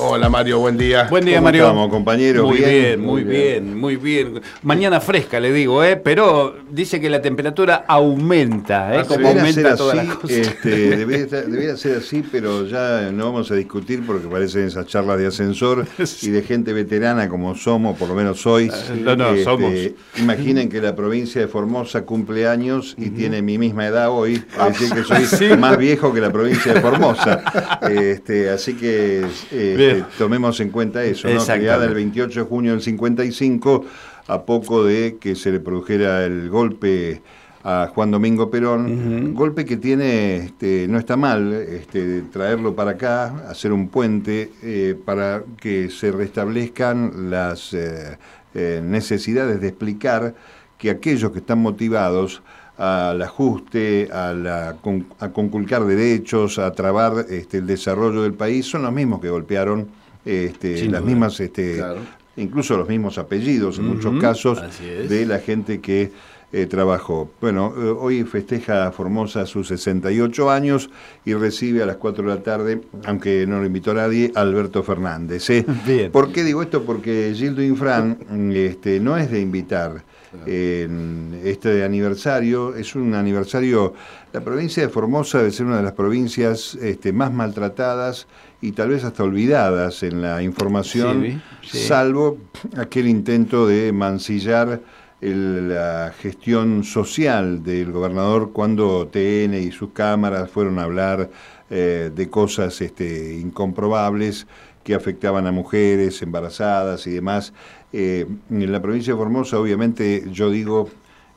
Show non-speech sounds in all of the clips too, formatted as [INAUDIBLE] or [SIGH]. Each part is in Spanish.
Hola Mario, buen día. Buen día ¿Cómo Mario. Estamos, compañero. Muy bien, muy bien, muy bien. Mañana fresca le digo, ¿eh? pero dice que la temperatura aumenta, ¿eh? Ah, como aumenta todas así, las cosas. este, debiera, debiera ser así, pero ya no vamos a discutir porque parecen esas charlas de ascensor [LAUGHS] y de gente veterana como somos, por lo menos sois. No, no, somos. Imaginen que la provincia de Formosa cumple años y tiene mi misma edad hoy, Ah, es decir que [LAUGHS] soy más viejo que la provincia de Formosa. [LAUGHS] Este, así que este, Bien. tomemos en cuenta eso, ¿no? Creada el 28 de junio del 55, a poco de que se le produjera el golpe a Juan Domingo Perón, golpe que tiene, este, no está mal, este, traerlo para acá, hacer un puente eh, para que se restablezcan las eh, eh, necesidades de explicar que aquellos que están motivados al ajuste, a, la, a conculcar derechos, a trabar este, el desarrollo del país, son los mismos que golpearon este, las duda. mismas, este, Claro. incluso los mismos apellidos en muchos casos de la gente que eh, trabajó. Bueno, eh, hoy festeja Formosa sus 68 años y recibe a las 4 de la tarde, aunque no lo invitó a nadie, a Alberto Fernández. ¿eh? ¿Por qué digo esto? Porque Gildo Infran este, no es de invitar. En este aniversario es un aniversario. La provincia de Formosa debe ser una de las provincias este, más maltratadas y tal vez hasta olvidadas en la información, Sí, sí. salvo aquel intento de mancillar el- la gestión social del gobernador cuando TN y sus cámaras fueron a hablar eh, de cosas este, incomprobables que afectaban a mujeres embarazadas y demás. Eh, en la provincia de Formosa, obviamente, yo digo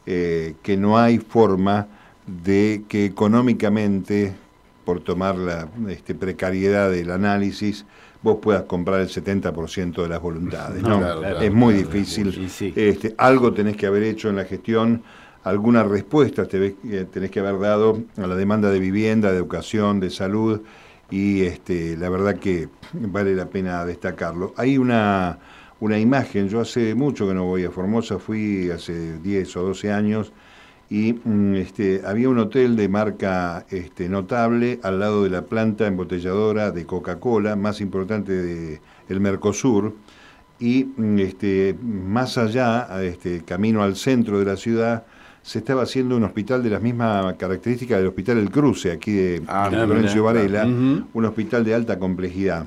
eh, que no hay forma de que económicamente, por tomar la este, precariedad del análisis, vos puedas comprar el 70% de las voluntades. [LAUGHS] No, ¿no? claro, claro, es muy claro, difícil. sí. Este, algo tenés que haber hecho en la gestión, alguna respuesta eh, tenés que haber dado a la demanda de vivienda, de educación, de salud, y este, la verdad que vale la pena destacarlo. Hay una, una imagen, yo hace mucho que no voy a Formosa, fui hace 10 o 12 años, y mm, este, había un hotel de marca este, notable al lado de la planta embotelladora de Coca-Cola, más importante del el Mercosur, y mm, este, más allá, este, camino al centro de la ciudad, se estaba haciendo un hospital de las mismas características del Hospital El Cruce, aquí de, Ah, Florencio. Varela, un hospital de alta complejidad.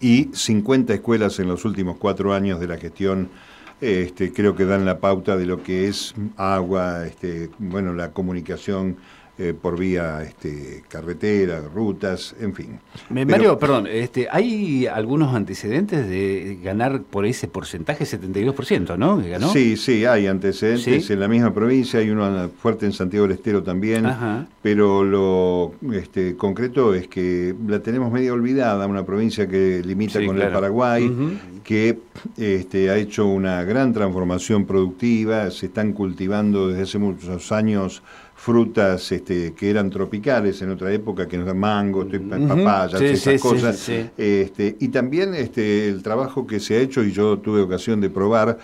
Y 50 escuelas en los últimos cuatro años de la gestión este, creo que dan la pauta de lo que es agua, este, bueno, la comunicación eh, por vía este, carretera, rutas, en fin. Me- Pero- Mario, perdón, este, hay algunos antecedentes de ganar por ese porcentaje, 72%, ¿no? Ganó. Sí, sí, hay antecedentes ¿Sí? en la misma provincia, hay uno fuerte en Santiago del Estero también, Ajá. pero lo este, concreto es que la tenemos media olvidada, una provincia que limita Sí, con claro. el Paraguay, que este, ha hecho una gran transformación productiva, se están cultivando desde hace muchos años frutas este, que eran tropicales en otra época, que nos dan mango, estoy- Ujú. papayas, Sí, esas sí, cosas. sí. Este, y también este, el trabajo que se ha hecho, y yo tuve ocasión de probar,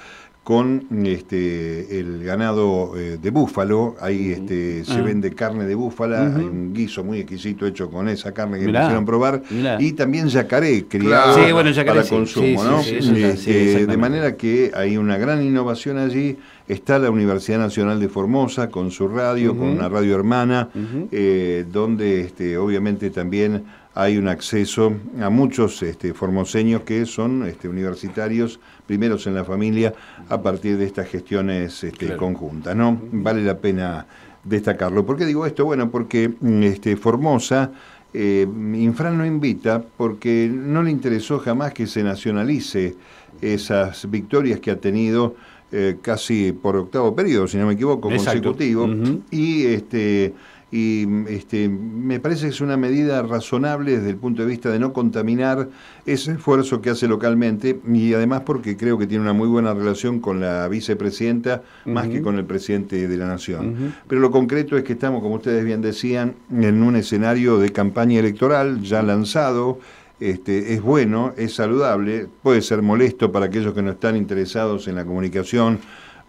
con este, el ganado eh, de búfalo. Ahí este, se Ah. vende carne de búfala, hay un guiso muy exquisito hecho con esa carne que me Mirá, hicieron probar. mirá. Y también yacaré criado Sí, bueno, yacaré para sí, consumo. sí, ¿no? Este, de manera que hay una gran innovación allí. Está la Universidad Nacional de Formosa con su radio, con una radio hermana, eh, donde este, obviamente también hay un acceso a muchos este, formoseños que son este, universitarios, primeros en la familia, a partir de estas gestiones este, conjuntas. ¿no? Vale la pena destacarlo. ¿Por qué digo esto? Bueno, porque mm, este, Formosa, eh, Infran no invita porque no le interesó jamás que se nacionalice esas victorias que ha tenido eh, casi por octavo periodo, si no me equivoco, Exacto. consecutivo. Y este y este me parece que es una medida razonable desde el punto de vista de no contaminar ese esfuerzo que hace localmente y además porque creo que tiene una muy buena relación con la vicepresidenta más que con el presidente de la nación. Pero lo concreto es que estamos, como ustedes bien decían, en un escenario de campaña electoral ya lanzado, este, es bueno, es saludable, puede ser molesto para aquellos que no están interesados en la comunicación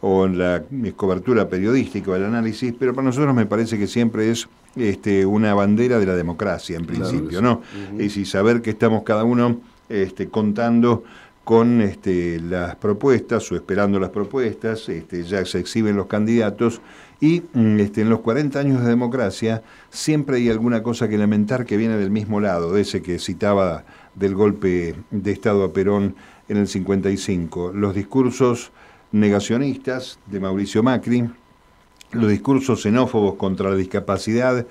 o en la cobertura periodística o el análisis, pero para nosotros me parece que siempre es este, una bandera de la democracia, en principio, ¿no? Y saber que estamos cada uno este, contando con este, las propuestas o esperando las propuestas, este, ya se exhiben los candidatos y mm, este, en los 40 años de democracia siempre hay alguna cosa que lamentar que viene del mismo lado, de ese que citaba del golpe de Estado a Perón en el 55. Los discursos negacionistas de Mauricio Macri, los discursos xenófobos contra la discapacidad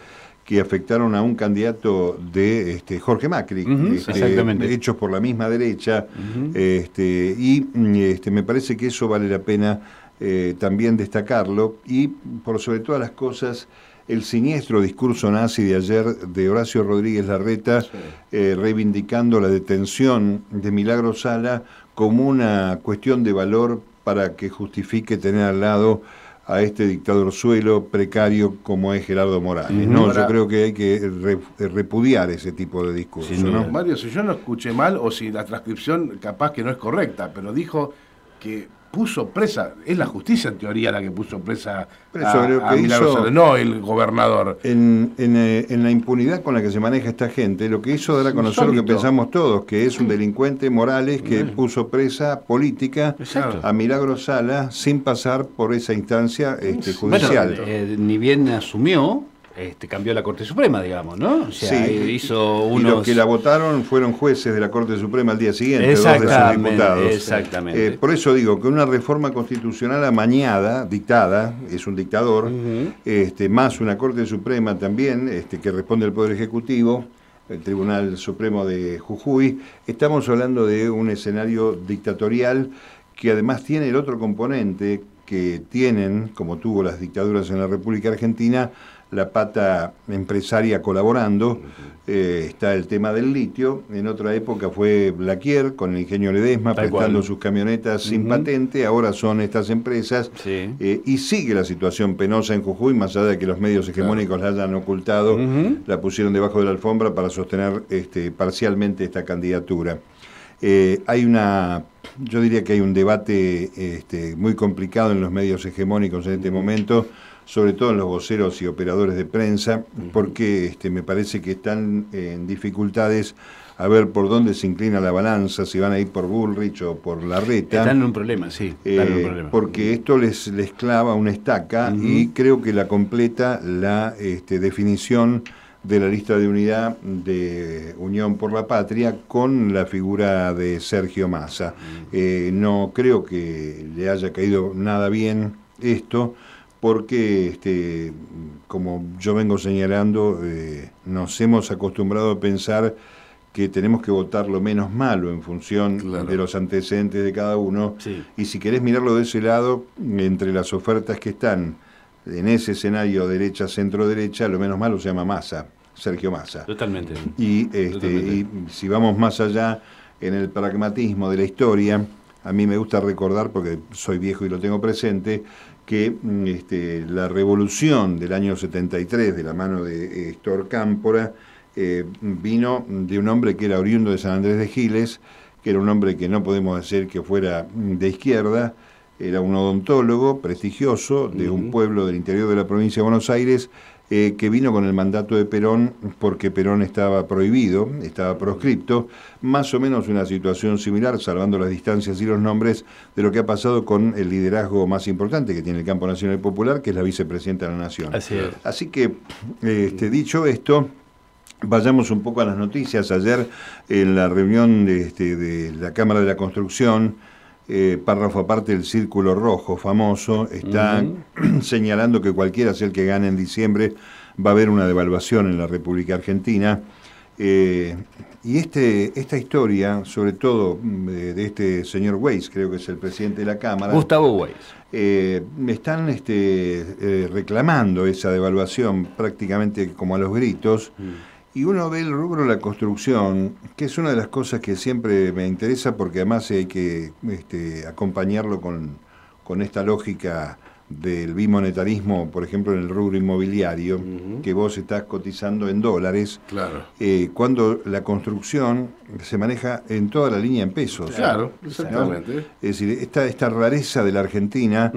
que afectaron a un candidato de este, Jorge Macri, este, hechos por la misma derecha, este, y este, me parece que eso vale la pena eh, también destacarlo, y por sobre todas las cosas, el siniestro discurso nazi de ayer de Horacio Rodríguez Larreta, eh, reivindicando la detención de Milagro Sala como una cuestión de valor para que justifique tener al lado a este dictador suelo precario como es Gerardo Morales. No, yo creo que hay que repudiar ese tipo de discursos. ¿no? Mario, si yo no escuché mal o si la transcripción capaz que no es correcta, pero dijo que puso presa, es la justicia en teoría la que puso presa a, no el gobernador. En, eh, en, la impunidad con la que se maneja esta gente, lo que hizo dar a conocer lo que pensamos todos, que es un delincuente Morales que puso presa política a Milagro Sala sin pasar por esa instancia este, judicial. Eh, ni bien asumió, este, cambió la Corte Suprema, digamos, ¿no? O sea, sí, hizo unos... Y los que la votaron fueron jueces de la Corte Suprema al día siguiente, dos de sus diputados. Exactamente. Eh, por eso digo que una reforma constitucional amañada, dictada, es un dictador, este, más una Corte Suprema también, este, que responde al Poder Ejecutivo, el Tribunal Supremo de Jujuy, estamos hablando de un escenario dictatorial que además tiene el otro componente que tienen, como tuvo las dictaduras en la República Argentina, la pata empresaria colaborando. Eh, está el tema del litio. En otra época fue Blaquier con el ingenio Ledesma prestando sus camionetas sin patente. Ahora son estas empresas. Eh, y sigue la situación penosa en Jujuy, más allá de que los medios hegemónicos la hayan ocultado, la pusieron debajo de la alfombra para sostener este, parcialmente esta candidatura. Eh, hay una, yo diría que hay un debate este, muy complicado en los medios hegemónicos en este momento sobre todo en los voceros y operadores de prensa, porque este, me parece que están en dificultades a ver por dónde se inclina la balanza, si van a ir por Bullrich o por Larreta. Están en un problema, sí. Eh, porque esto les, les clava una estaca y creo que la completa la este, definición de la lista de unidad de Unión por la Patria con la figura de Sergio Massa. Eh, no creo que le haya caído nada bien esto porque, este, como yo vengo señalando, eh, nos hemos acostumbrado a pensar que tenemos que votar lo menos malo en función de los antecedentes de cada uno. Y si querés mirarlo de ese lado, entre las ofertas que están en ese escenario derecha, centro derecha, lo menos malo se llama Massa, Sergio Massa. Totalmente. Y, este, y si vamos más allá en el pragmatismo de la historia, a mí me gusta recordar, porque soy viejo y lo tengo presente, que mm, este, la revolución del año 73 de la mano de Héctor Cámpora eh, vino de un hombre que era oriundo de San Andrés de Giles, que era un hombre que no podemos decir que fuera mm, de izquierda, era un odontólogo prestigioso de un pueblo del interior de la provincia de Buenos Aires, eh, que vino con el mandato de Perón porque Perón estaba prohibido, estaba proscripto, más o menos una situación similar, salvando las distancias y los nombres, de lo que ha pasado con el liderazgo más importante que tiene el campo nacional popular, que es la vicepresidenta de la Nación. Así, que, este, dicho esto, Vayamos un poco a las noticias. Ayer en la reunión de, este, de la Cámara de la Construcción, eh, párrafo aparte del círculo rojo famoso, está [CLEARS THROAT] señalando que cualquiera sea el que gane en diciembre va a haber una devaluación en la República Argentina. Eh, y este, esta historia, sobre todo eh, de, este señor Weiss, creo que es el presidente de la Cámara. Gustavo Weiss. me están este, reclamando esa devaluación prácticamente como a los gritos. Mm. Y uno ve el rubro de la construcción, que es una de las cosas que siempre me interesa porque además hay que este, acompañarlo con, esta lógica del bimonetarismo, por ejemplo, en el rubro inmobiliario, que vos estás cotizando en dólares, claro. Eh, cuando la construcción se maneja en toda la línea en pesos. Claro, exactamente. Es decir, esta, esta rareza de la Argentina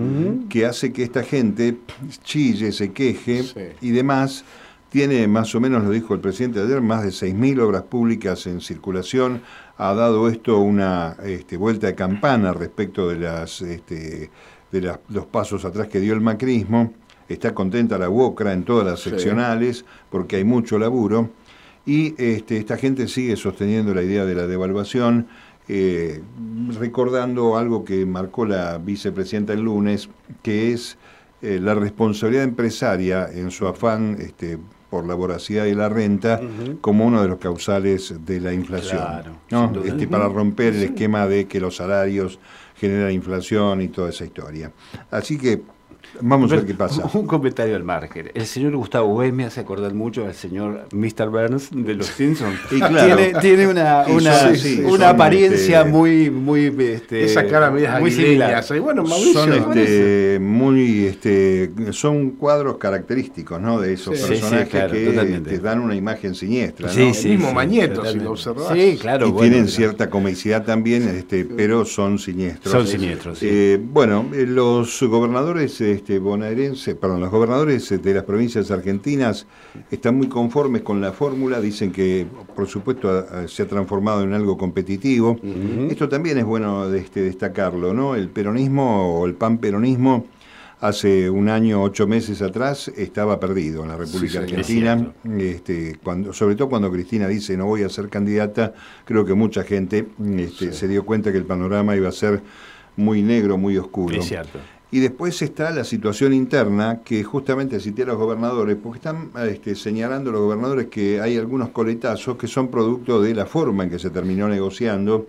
que hace que esta gente chille, se queje y demás. Tiene más o menos, lo dijo el presidente ayer, más de 6.000 obras públicas en circulación. Ha dado esto una este, vuelta de campana respecto de las este, de los pasos atrás que dio el macrismo. Está contenta la UOCRA en todas las seccionales porque hay mucho laburo. Y este, esta gente sigue sosteniendo la idea de la devaluación, eh, recordando algo que marcó la vicepresidenta el lunes, que es eh, la responsabilidad empresaria en su afán este, por la voracidad y la renta como uno de los causales de la inflación. Este, para romper el esquema de que los salarios generan inflación y toda esa historia. Así que Vamos a ver qué pasa. Un comentario al margen. El señor Gustavo Wes me hace acordar mucho al señor Mr. Burns de Los Simpsons. y tiene, una, una, apariencia este, muy, muy este, esa cara muy similar. bueno, son este, muy, este, son cuadros característicos, ¿no? De esos personajes que te dan una imagen siniestra, ¿no? Sí, el mismo Mañeto, si lo observas. Sí, claro. Y tienen cierta comicidad también, este, pero son siniestros. Son siniestros. Eh, bueno, eh, los gobernadores este, bonaerenses, perdón, los gobernadores de las provincias argentinas están muy conformes con la fórmula, dicen que por supuesto se ha transformado en algo competitivo. Esto también es bueno este, destacarlo, ¿no? El peronismo o el panperonismo hace un año, ocho meses atrás, estaba perdido en la República Argentina. Este, cuando, sobre todo cuando Cristina dice no voy a ser candidata, creo que mucha gente este, se dio cuenta que el panorama iba a ser muy negro, muy oscuro. Es cierto. Y después está la situación interna, que justamente cité a los gobernadores, porque están este, señalando los gobernadores que hay algunos coletazos que son producto de la forma en que se terminó negociando.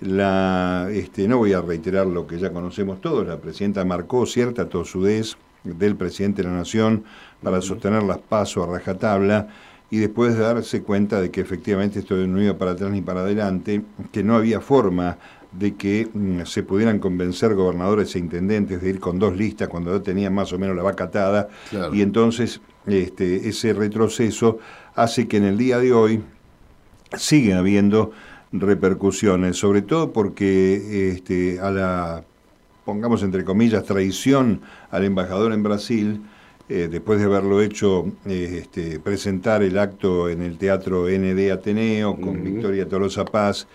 La, este, no voy a reiterar lo que ya conocemos todos, la presidenta marcó cierta tosudez del presidente de la Nación para sostener las pasos a rajatabla y después de darse cuenta de que efectivamente esto no iba para atrás ni para adelante, que no había forma de que mm, se pudieran convencer gobernadores e intendentes de ir con dos listas cuando ya tenían más o menos la vaca atada. Y entonces este, ese retroceso hace que en el día de hoy siga habiendo repercusiones, sobre todo porque este, a la, pongamos entre comillas, traición al embajador en Brasil, eh, después de haberlo hecho eh, este, presentar el acto en el Teatro ND Ateneo con Victoria Tolosa Paz,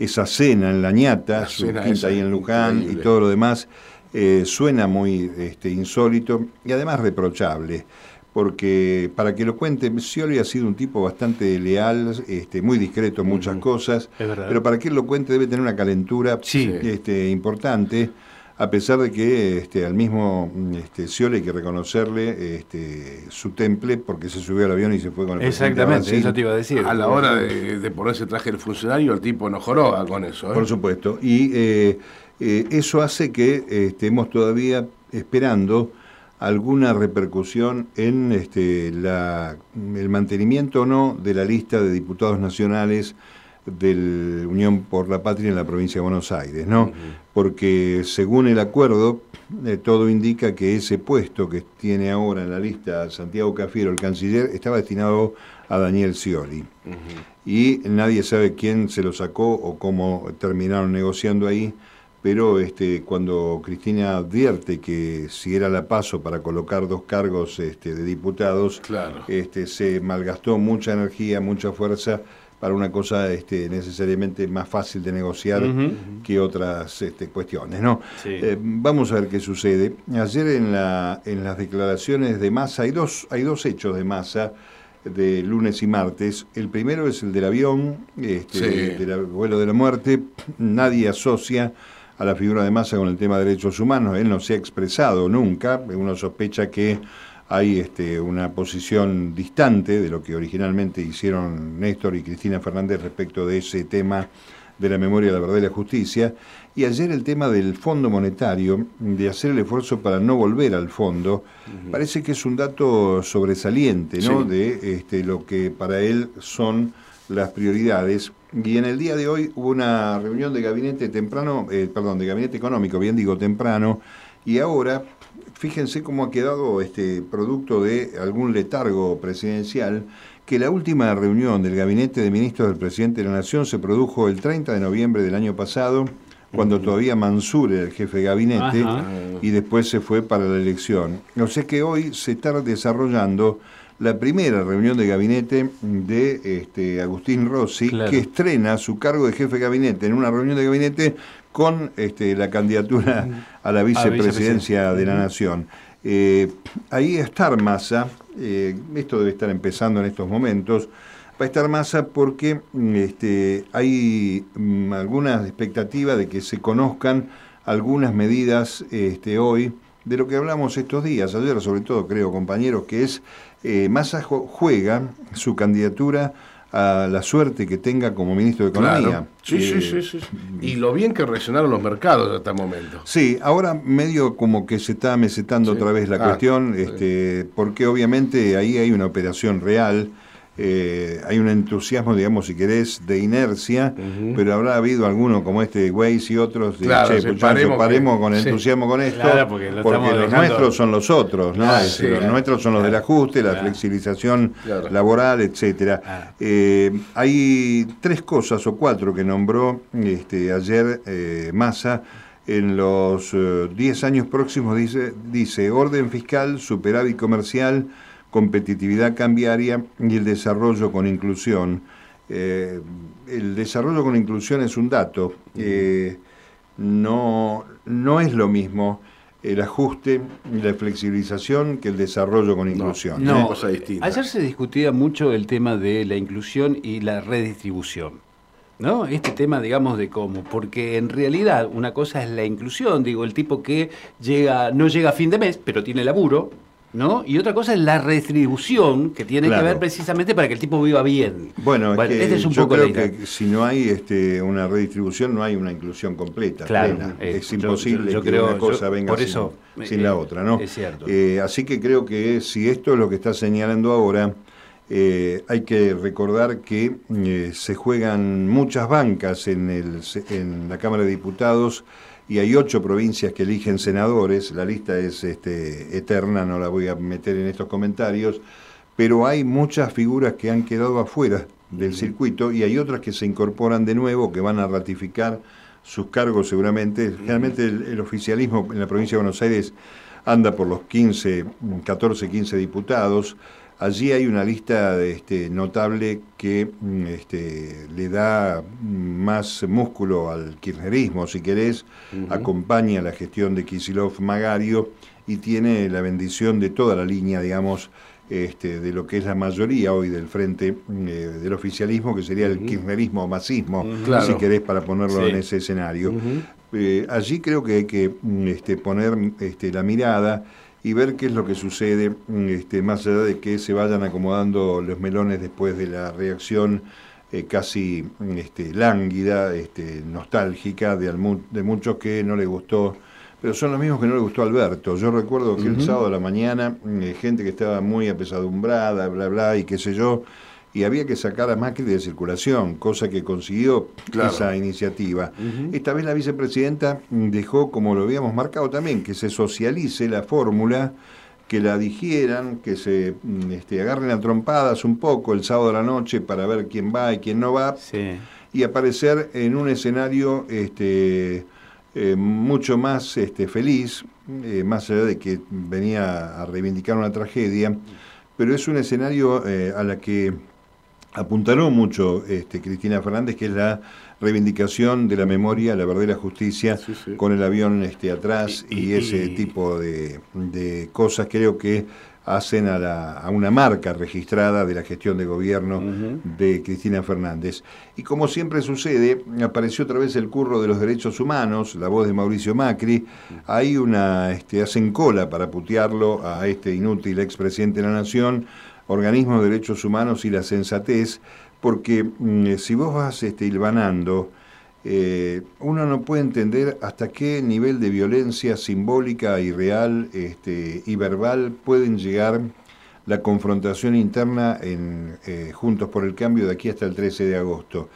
esa cena en La Ñata, su quinta ahí en Luján y todo lo demás, eh, suena muy este, insólito y además reprochable. Porque para que lo cuente, Scioli ha sido un tipo bastante leal, este, muy discreto en muchas cosas, pero para que él lo cuente debe tener una calentura este, importante a pesar de que este, al mismo este, Scioli hay que reconocerle este, su temple porque se subió al avión y se fue con el Exactamente, eso te iba a decir. A la hora de, ponerse traje el funcionario, el tipo no joroba con eso. ¿eh? Por supuesto. Y eh, eh, eso hace que estemos todavía esperando alguna repercusión en este, la, el mantenimiento o no de la lista de diputados nacionales del Unión por la Patria en la provincia de Buenos Aires, ¿no? Porque según el acuerdo, eh, todo indica que ese puesto que tiene ahora en la lista Santiago Cafiero, el canciller, estaba destinado a Daniel Scioli. Y nadie sabe quién se lo sacó o cómo terminaron negociando ahí, pero este, cuando Cristina advierte que si era la paso para colocar dos cargos este, de diputados, este, se malgastó mucha energía, mucha fuerza para una cosa este, necesariamente más fácil de negociar que otras este, cuestiones. ¿no? Eh, vamos a ver qué sucede. Ayer en, la, en las declaraciones de masa hay dos, hay dos hechos de masa de lunes y martes. El primero es el del avión, este, del vuelo de la muerte. Nadie asocia a la figura de masa con el tema de derechos humanos. Él no se ha expresado nunca. Uno sospecha que hay este, una posición distante de lo que originalmente hicieron Néstor y Cristina Fernández respecto de ese tema de la memoria, la verdad y la justicia. Y ayer el tema del Fondo Monetario, de hacer el esfuerzo para no volver al fondo, parece que es un dato sobresaliente, ¿no? De este, lo que para él son las prioridades. Y en el día de hoy hubo una reunión de gabinete temprano, eh, perdón, de gabinete económico, bien digo temprano, y ahora fíjense cómo ha quedado este producto de algún letargo presidencial, que la última reunión del gabinete de ministros del presidente de la Nación se produjo el 30 de noviembre del año pasado, cuando todavía Mansur era el jefe de gabinete, y después se fue para la elección. O sea que hoy se está desarrollando la primera reunión de gabinete de este, Agustín Rossi, que estrena su cargo de jefe de gabinete en una reunión de gabinete con este, la candidatura a la vicepresidencia de la Nación. Eh, ahí está Massa, eh, esto debe estar empezando en estos momentos, va a estar Massa porque este, hay mm, algunas expectativas de que se conozcan algunas medidas este, hoy de lo que hablamos estos días, ayer sobre todo creo compañeros, que es eh, Massa juega su candidatura a la suerte que tenga como ministro de Economía. Sí, sí, sí, sí, Y lo bien que reaccionaron los mercados hasta el momento. Sí, ahora medio como que se está mesetando otra vez la ah, cuestión, este, porque obviamente ahí hay una operación real eh, hay un entusiasmo, digamos, si querés, de inercia, pero habrá habido alguno como este Waze y otros, de, claro, che, paremos, con entusiasmo con esto, porque, los nuestros son los otros, ¿no? Ah, los nuestros son los del ajuste, la flexibilización laboral, etcétera. Ah. Eh, hay tres cosas o cuatro que nombró este, ayer eh, Massa. En los 10 años próximos, dice, dice orden fiscal, superávit comercial, competitividad cambiaria y el desarrollo con inclusión. Eh, el desarrollo con inclusión es un dato. Eh, no, no es lo mismo el ajuste y la flexibilización que el desarrollo con inclusión. No, cosa distinta. Ayer se discutía mucho el tema de la inclusión y la redistribución. ¿No? Este tema, digamos, de cómo, porque en realidad una cosa es la inclusión, digo, el tipo que llega, no llega a fin de mes, pero tiene laburo, ¿no? Y otra cosa es la retribución, que tiene que ver precisamente para que el tipo viva bien. Bueno, este es un yo creo que si no hay este, una redistribución, no hay una inclusión completa. Claro, eh, es imposible que una cosa venga sin, la eh, otra, ¿no? Es cierto. Eh, así que creo que si esto es lo que está señalando ahora, hay que recordar que se juegan muchas bancas en, el, en la Cámara de Diputados y hay ocho provincias que eligen senadores, la lista es este, eterna, no la voy a meter en estos comentarios, pero hay muchas figuras que han quedado afuera del circuito y hay otras que se incorporan de nuevo, que van a ratificar sus cargos seguramente. Generalmente el, oficialismo en la provincia de Buenos Aires anda por los 15, 14, 15 diputados. Allí hay una lista este, notable que mm, este, le da más músculo al kirchnerismo, si querés, acompaña la gestión de Kisilov Magario y tiene la bendición de toda la línea, digamos, este, de lo que es la mayoría hoy del frente mm, eh, del oficialismo, que sería el kirchnerismo o masismo, si querés, para ponerlo en ese escenario. Eh, allí creo que hay que mm, este, poner este, la mirada y ver qué es lo que sucede, mm, este, más allá de que se vayan acomodando los melones después de la reacción eh, casi mm, este, lánguida, este, nostálgica de, de muchos que no les gustó, pero son los mismos que no les gustó a Alberto. Yo recuerdo que el sábado a la mañana, mm, gente que estaba muy apesadumbrada, bla, bla, y qué sé yo, y había que sacar a Macri de circulación, cosa que consiguió esa iniciativa. Esta vez la vicepresidenta dejó, como lo habíamos marcado también, que se socialice la fórmula, que la digieran, que se mm, este, agarren a trompadas un poco el sábado de la noche para ver quién va y quién no va, y aparecer en un escenario este, eh, mucho más este, feliz, eh, más allá de que venía a reivindicar una tragedia, pero es un escenario eh, a la que apuntaló mucho este, Cristina Fernández, que es la reivindicación de la memoria, la verdadera justicia, con el avión este, atrás y, ese tipo de, cosas creo que hacen a, una marca registrada de la gestión de gobierno de Cristina Fernández. Y como siempre sucede, apareció otra vez el curro de los derechos humanos, la voz de Mauricio Macri, hay una, este, hacen cola para putearlo a este inútil expresidente de la Nación, organismos de derechos humanos y la sensatez, porque mm, si vos vas este, hilvanando, eh, uno no puede entender hasta qué nivel de violencia simbólica y real este, y verbal pueden llegar la confrontación interna en eh, Juntos por el Cambio de aquí hasta el 13 de agosto.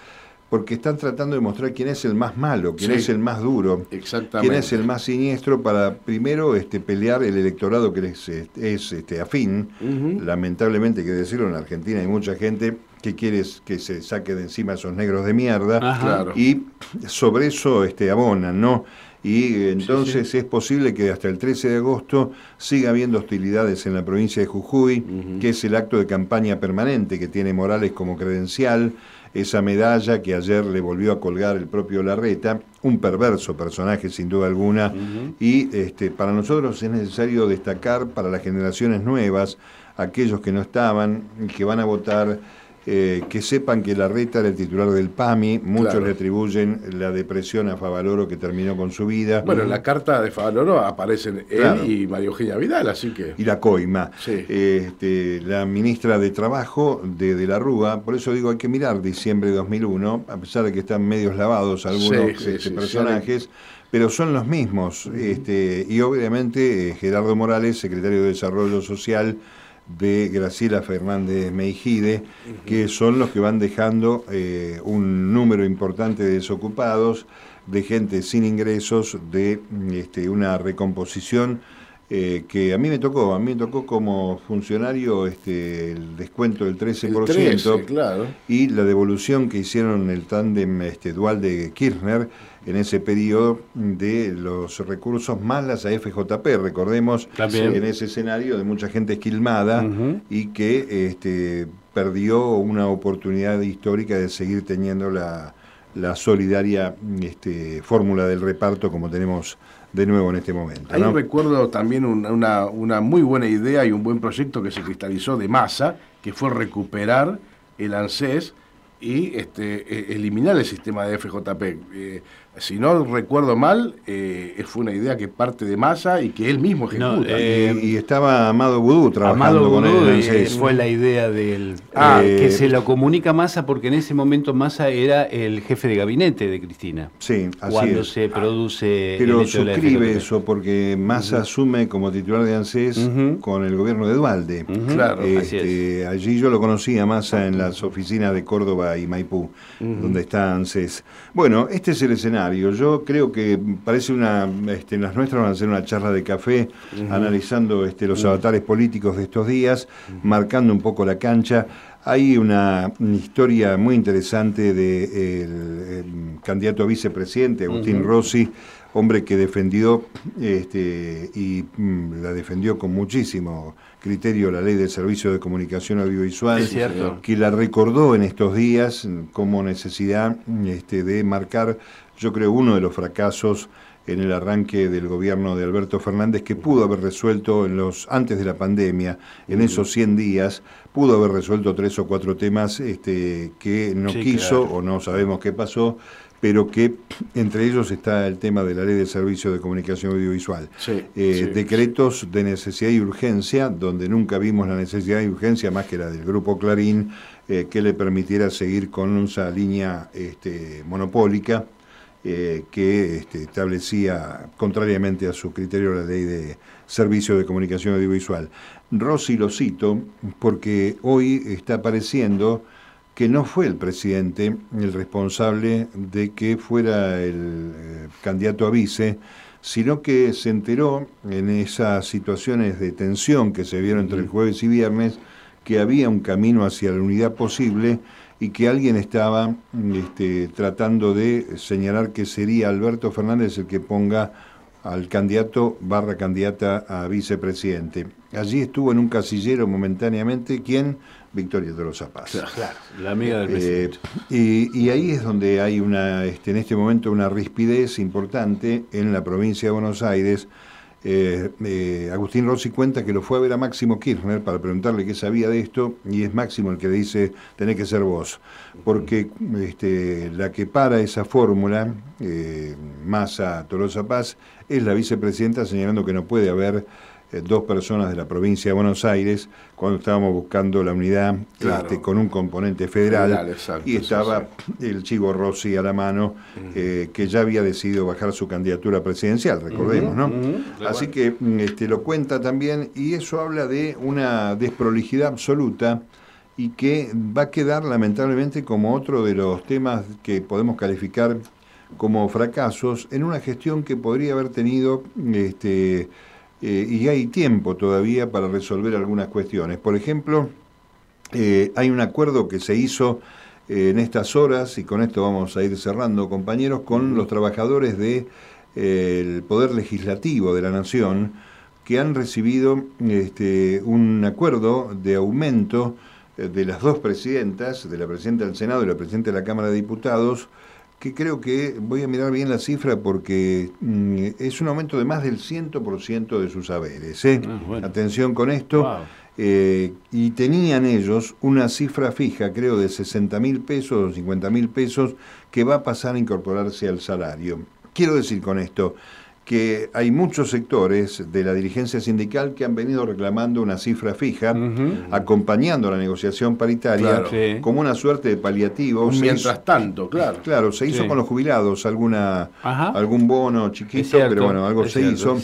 Porque están tratando de mostrar quién es el más malo, quién es el más duro, quién es el más siniestro para primero este, pelear el electorado que es, es este, afín. Lamentablemente, hay que decirlo, en Argentina hay mucha gente que quiere que se saque de encima esos negros de mierda y sobre eso este, abonan, ¿no? Y entonces es posible que hasta el 13 de agosto siga habiendo hostilidades en la provincia de Jujuy, que es el acto de campaña permanente que tiene Morales como credencial, esa medalla que ayer le volvió a colgar el propio Larreta, un perverso personaje sin duda alguna, y este, para nosotros es necesario destacar para las generaciones nuevas, aquellos que no estaban y que van a votar eh, que sepan que la reta era el titular del PAMI, muchos le atribuyen la depresión a Favaloro que terminó con su vida. Bueno, en la carta de Favaloro aparecen él y María Eugenia Vidal, así que... Y la coima. Este, la ministra de Trabajo de, de, la Rúa, por eso digo, hay que mirar diciembre de 2001, a pesar de que están medios lavados algunos este, personajes, pero son los mismos. este, y obviamente eh, Gerardo Morales, secretario de Desarrollo Social, de Graciela Fernández Meijide, que son los que van dejando eh, un número importante de desocupados, de gente sin ingresos, de este, una recomposición eh, que a mí me tocó, a mí me tocó como funcionario este, el descuento del 13%, y la devolución que hicieron el tándem este, dual de Kirchner en ese periodo de los recursos más las AFJP, recordemos en ese escenario de mucha gente esquilmada y que este, perdió una oportunidad histórica de seguir teniendo la, la solidaria este, fórmula del reparto como tenemos de nuevo en este momento. Ahí recuerdo también una, una, muy buena idea y un buen proyecto que se cristalizó de masa, que fue recuperar el ANSES y este, e, eliminar el sistema de FJP. Eh, si no recuerdo mal, eh, fue una idea que parte de masa y que él mismo ejecuta. Eh, y, estaba Amado Vudú trabajando con él. Y fue la idea del ah, que se lo comunica Massa porque en ese momento Massa era el jefe de gabinete de Cristina. Sí, así cuando se produce. Pero suscribe eso porque Massa asume como titular de ANSES con el gobierno de Dualde. Claro, este, Allí yo lo conocí a Massa en las oficinas de Córdoba y Maipú, donde está ANSES. Bueno, este es el escenario yo creo que parece una, este, las nuestras van a hacer una charla de café analizando este, los avatares políticos de estos días, marcando un poco la cancha. Hay una, historia muy interesante del candidato a vicepresidente, Agustín Rossi, hombre que defendió este, y mm, la defendió con muchísimo criterio la ley del servicio de comunicación audiovisual, que la recordó en estos días como necesidad este, de marcar yo creo, uno de los fracasos en el arranque del gobierno de Alberto Fernández que pudo haber resuelto en los antes de la pandemia, en esos 100 días, pudo haber resuelto tres o cuatro temas este, que no quiso o no sabemos qué pasó, pero que entre ellos está el tema de la ley de servicio de comunicación audiovisual. Eh, decretos de necesidad y urgencia, donde nunca vimos la necesidad y urgencia más que la del Grupo Clarín, eh, que le permitiera seguir con esa línea este, monopólica eh, que este, establecía, contrariamente a su criterio, la ley de servicio de comunicación audiovisual. Rossi lo cito porque hoy está apareciendo que no fue el presidente el responsable de que fuera el eh, candidato a vice, sino que se enteró en esas situaciones de tensión que se vieron entre el jueves y viernes que había un camino hacia la unidad posible y que alguien estaba este, tratando de señalar que sería Alberto Fernández el que ponga al candidato barra candidata a vicepresidente. Allí estuvo en un casillero momentáneamente, ¿quién? Victoria de los Paz. Claro, la amiga del eh, presidente. y, ahí es donde hay una, este, en este momento una rispidez importante en la provincia de Buenos Aires, eh, eh, Agustín Rossi cuenta que lo fue a ver a Máximo Kirchner para preguntarle qué sabía de esto y es Máximo el que le dice, tenés que ser vos, porque este, la que para esa fórmula, eh, Massa Tolosa Paz, es la vicepresidenta señalando que no puede haber dos personas de la provincia de Buenos Aires cuando estábamos buscando la unidad este, con un componente federal, y estaba el Chivo Rossi a la mano eh, que ya había decidido bajar su candidatura presidencial, recordemos, ¿no? Así que mm, este, lo cuenta también y eso habla de una desprolijidad absoluta y que va a quedar lamentablemente como otro de los temas que podemos calificar como fracasos en una gestión que podría haber tenido este, eh, y hay tiempo todavía para resolver algunas cuestiones. Por ejemplo, eh, hay un acuerdo que se hizo eh, en estas horas, y con esto vamos a ir cerrando, compañeros, con los trabajadores del Poder Legislativo de la Nación, que han recibido este, un acuerdo de aumento de las dos presidentas, de la presidenta del Senado y la presidenta de la Cámara de Diputados, que creo que voy a mirar bien la cifra porque mm, es un aumento de más del 100% de sus saberes. ¿eh? Ah, Atención con esto. Eh, y tenían ellos una cifra fija, creo, de 60 mil pesos o 50 mil pesos, que va a pasar a incorporarse al salario. Quiero decir con esto, que hay muchos sectores de la dirigencia sindical que han venido reclamando una cifra fija, acompañando la negociación paritaria como una suerte de paliativo. Mientras tanto, claro. Claro, se hizo con los jubilados alguna algún bono chiquito, pero bueno, algo se hizo.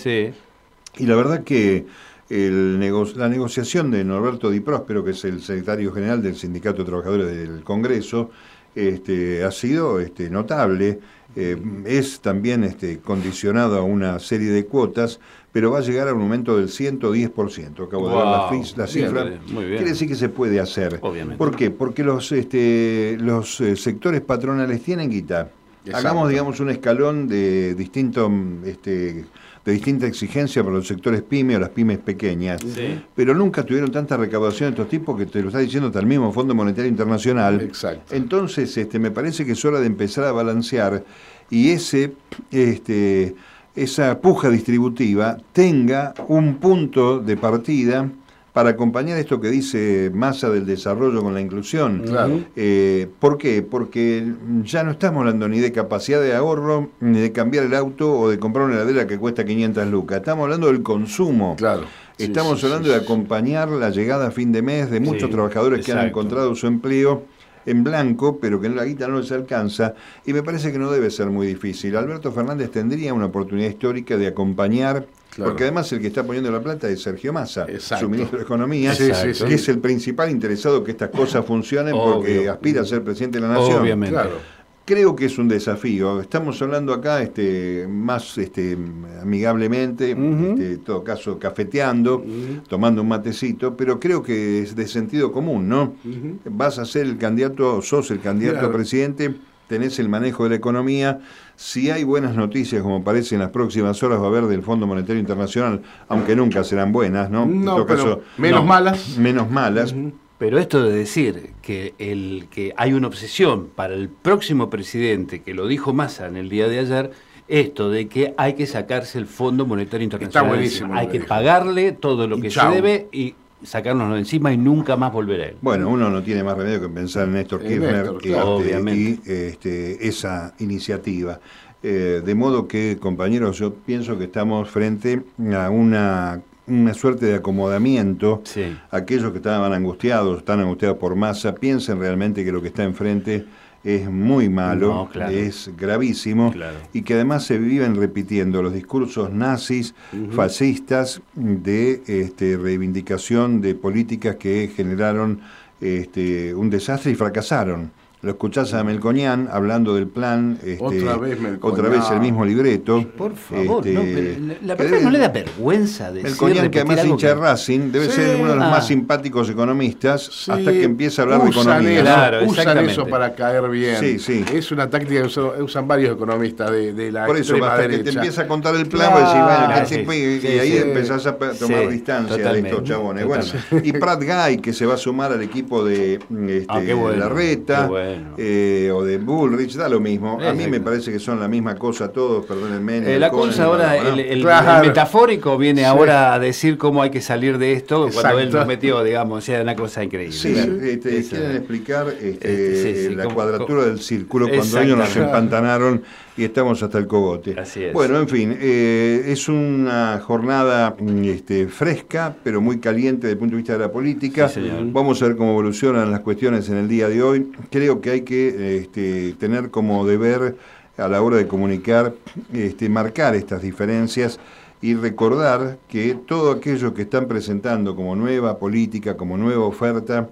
Y la verdad que el la negociación de Norberto Di Próspero, que es el secretario general del Sindicato de Trabajadores del Congreso, este, ha sido este, notable eh, es también este, condicionado a una serie de cuotas, pero va a llegar a un aumento del 110%. Acabo de ver la, cifra. Quiere decir que se puede hacer. Obviamente. ¿Por qué? Porque los, este, los eh, sectores patronales tienen guita. Hagamos, digamos, un escalón de distinto este, de distinta exigencia para los sectores pyme o las pymes pequeñas, pero nunca tuvieron tanta recaudación de estos tipos que te lo está diciendo hasta el mismo Fondo Monetario Internacional. Exacto. Entonces, este, me parece que es hora de empezar a balancear y ese, este, esa puja distributiva tenga un punto de partida para acompañar esto que dice Massa del desarrollo con la inclusión. Eh, ¿Por qué? Porque ya no estamos hablando ni de capacidad de ahorro, ni de cambiar el auto o de comprar una heladera que cuesta 500 lucas. Estamos hablando del consumo. Claro. Estamos hablando de acompañar la llegada a fin de mes de muchos trabajadores que han encontrado su empleo en blanco, pero que la guita no les alcanza, y me parece que no debe ser muy difícil. Alberto Fernández tendría una oportunidad histórica de acompañar Porque además el que está poniendo la plata es Sergio Massa, su ministro de Economía, que es el principal interesado que estas cosas funcionen porque aspira a ser presidente de la Nación. Obviamente. Creo que es un desafío. Estamos hablando acá este, más este, amigablemente, este, en todo caso cafeteando, tomando un matecito, pero creo que es de sentido común, ¿no? Vas a ser el candidato, sos el candidato a presidente, tenés el manejo de la economía. Si hay buenas noticias, como parece en las próximas horas va a haber del Fondo Monetario Internacional, aunque nunca serán buenas, ¿no? en todo caso, menos malas. Menos malas. Pero esto de decir que, el, que hay una obsesión para el próximo presidente, que lo dijo Massa en el día de ayer, esto de que hay que sacarse el Fondo Monetario Internacional. Está buenísimo. Hay que pagarle todo lo que se debe y sacárnoslo encima y nunca más volver a él. Bueno, uno no tiene más remedio que pensar en Néstor Kirchner este, y este, esa iniciativa. Eh, de modo que, compañeros, yo pienso que estamos frente a una una suerte de acomodamiento. Aquellos que estaban angustiados, están angustiados por masa, piensen realmente que lo que está enfrente es muy malo, es gravísimo, y que además se viven repitiendo los discursos nazis, fascistas, de este, reivindicación de políticas que generaron este, un desastre y fracasaron. Lo escuchás a Melconian hablando del plan. Este, otra vez Otra vez el mismo libreto. Por favor, este, la verdad no le da vergüenza decir Melconian, que además hincha de Racing, debe ser uno de los más ah. simpáticos economistas hasta que empieza a hablar de economía. claro, usan eso para caer bien. Sí, sí. Es una táctica que usan, varios economistas de, de la Por eso, hasta que te empieza a contar el plan, claro, decís, bueno, y, ahí empezás a tomar distancia de estos chabones. Bueno, y Pratt Guy, que se va a sumar al equipo de, este, ah, la reta. Eh, o de Bullrich, da lo mismo. A mí me parece que son la misma cosa todos, perdónenme. Eh, la cosa ahora, el, metafórico viene ahora a decir cómo hay que salir de esto cuando él nos metió, digamos, o sea, una cosa increíble. Sí, este, quieren explicar este, este, la cuadratura del círculo cuando ellos nos empantanaron y estamos hasta el cogote. Así es. Bueno, en fin, eh, es una jornada este, fresca, pero muy caliente desde el punto de vista de la política. Vamos a ver cómo evolucionan las cuestiones en el día de hoy. Creo que hay que este, tener como deber a la hora de comunicar, este, marcar estas diferencias y recordar que todo aquello que están presentando como nueva política, como nueva oferta,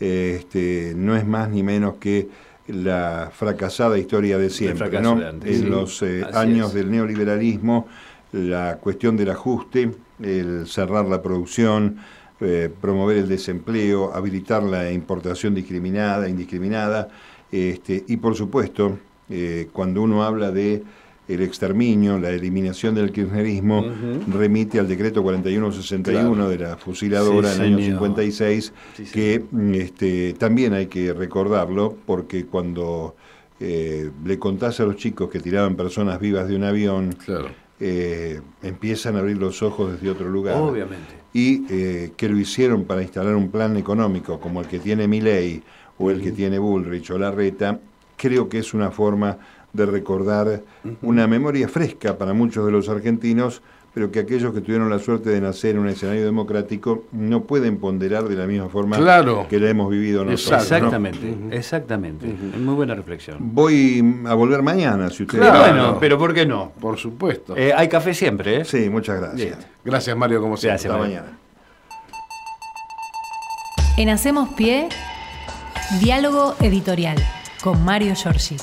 este, no es más ni menos que la fracasada historia de siempre. ¿no? en los eh, años del neoliberalismo, la cuestión del ajuste, el cerrar la producción, eh, promover el desempleo, habilitar la importación discriminada, indiscriminada, este, y por supuesto, eh, cuando uno habla de el exterminio, la eliminación del kirchnerismo, remite al decreto 4161 de la fusiladora en el año 56, que este, también hay que recordarlo, porque cuando eh, le contás a los chicos que tiraban personas vivas de un avión, eh, empiezan a abrir los ojos desde otro lugar. Obviamente. Y eh, que lo hicieron para instalar un plan económico como el que tiene Milei o el que tiene Bullrich o Larreta, creo que es una forma de recordar una memoria fresca para muchos de los argentinos, pero que aquellos que tuvieron la suerte de nacer en un escenario democrático no pueden ponderar de la misma forma que la hemos vivido nosotros. Exactamente, exactamente. Muy buena reflexión. Voy a volver mañana, si ustedes Bueno, pero ¿por qué no? Por supuesto. Eh, hay café siempre, ¿eh? Sí, muchas gracias. Gracias, Mario, como siempre. Hasta mañana. En Hacemos Pie, diálogo editorial con Mario Giorgi.